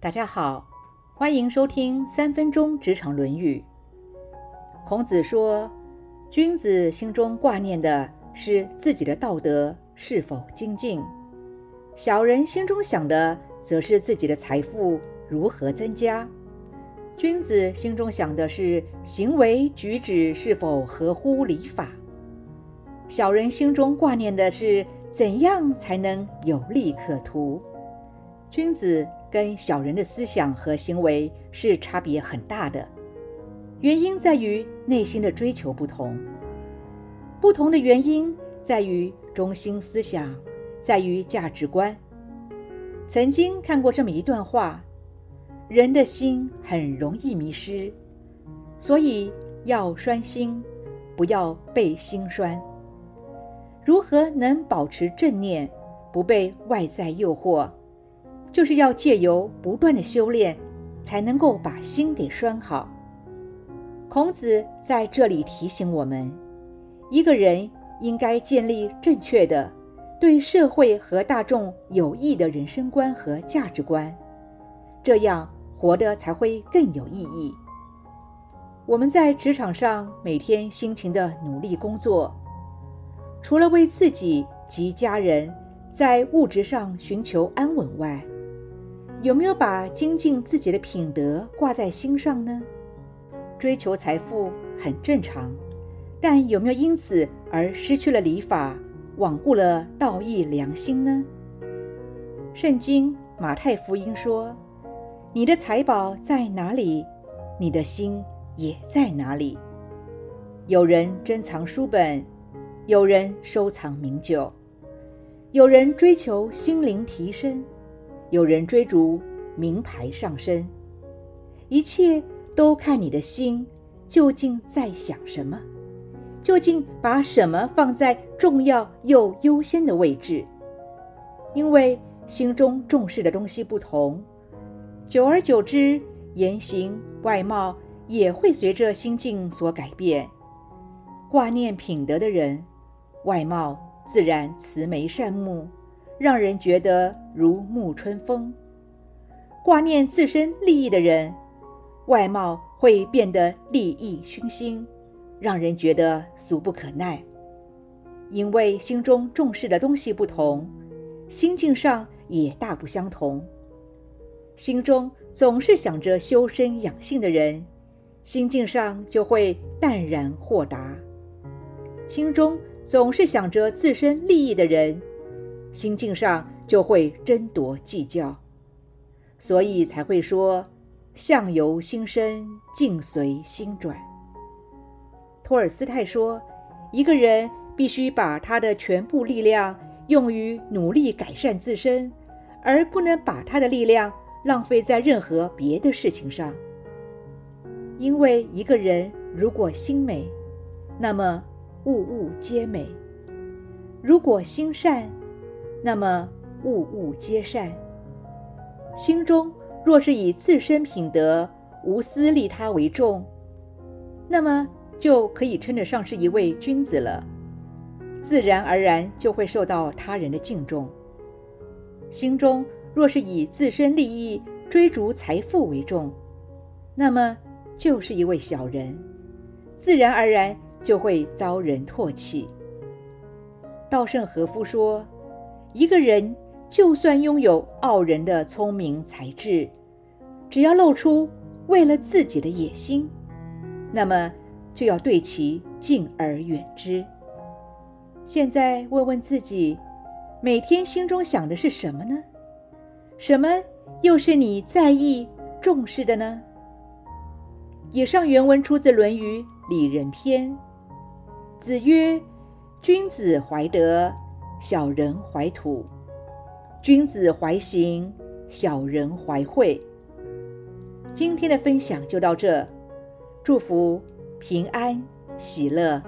大家好，欢迎收听三分钟职场论语。孔子说：“君子心中挂念的是自己的道德是否精进，小人心中想的则是自己的财富如何增加。君子心中想的是行为举止是否合乎礼法，小人心中挂念的是怎样才能有利可图。君子。”跟小人的思想和行为是差别很大的，原因在于内心的追求不同。不同的原因在于中心思想，在于价值观。曾经看过这么一段话：人的心很容易迷失，所以要拴心，不要被心拴。如何能保持正念，不被外在诱惑？就是要借由不断的修炼，才能够把心给拴好。孔子在这里提醒我们，一个人应该建立正确的、对社会和大众有益的人生观和价值观，这样活得才会更有意义。我们在职场上每天辛勤的努力工作，除了为自己及家人在物质上寻求安稳外，有没有把精进自己的品德挂在心上呢？追求财富很正常，但有没有因此而失去了礼法，罔顾了道义良心呢？圣经马太福音说：“你的财宝在哪里，你的心也在哪里。”有人珍藏书本，有人收藏名酒，有人追求心灵提升。有人追逐名牌上身，一切都看你的心究竟在想什么，究竟把什么放在重要又优先的位置。因为心中重视的东西不同，久而久之，言行外貌也会随着心境所改变。挂念品德的人，外貌自然慈眉善目。让人觉得如沐春风，挂念自身利益的人，外貌会变得利益熏心，让人觉得俗不可耐。因为心中重视的东西不同，心境上也大不相同。心中总是想着修身养性的人，心境上就会淡然豁达；心中总是想着自身利益的人。心境上就会争夺计较，所以才会说“相由心生，境随心转”。托尔斯泰说：“一个人必须把他的全部力量用于努力改善自身，而不能把他的力量浪费在任何别的事情上。因为一个人如果心美，那么物物皆美；如果心善，那么物物皆善。心中若是以自身品德无私利他为重，那么就可以称得上是一位君子了，自然而然就会受到他人的敬重。心中若是以自身利益追逐财富为重，那么就是一位小人，自然而然就会遭人唾弃。稻盛和夫说。一个人就算拥有傲人的聪明才智，只要露出为了自己的野心，那么就要对其敬而远之。现在问问自己，每天心中想的是什么呢？什么又是你在意重视的呢？以上原文出自《论语·里仁篇》。子曰：“君子怀德。”小人怀土，君子怀刑，小人怀惠。今天的分享就到这，祝福平安喜乐。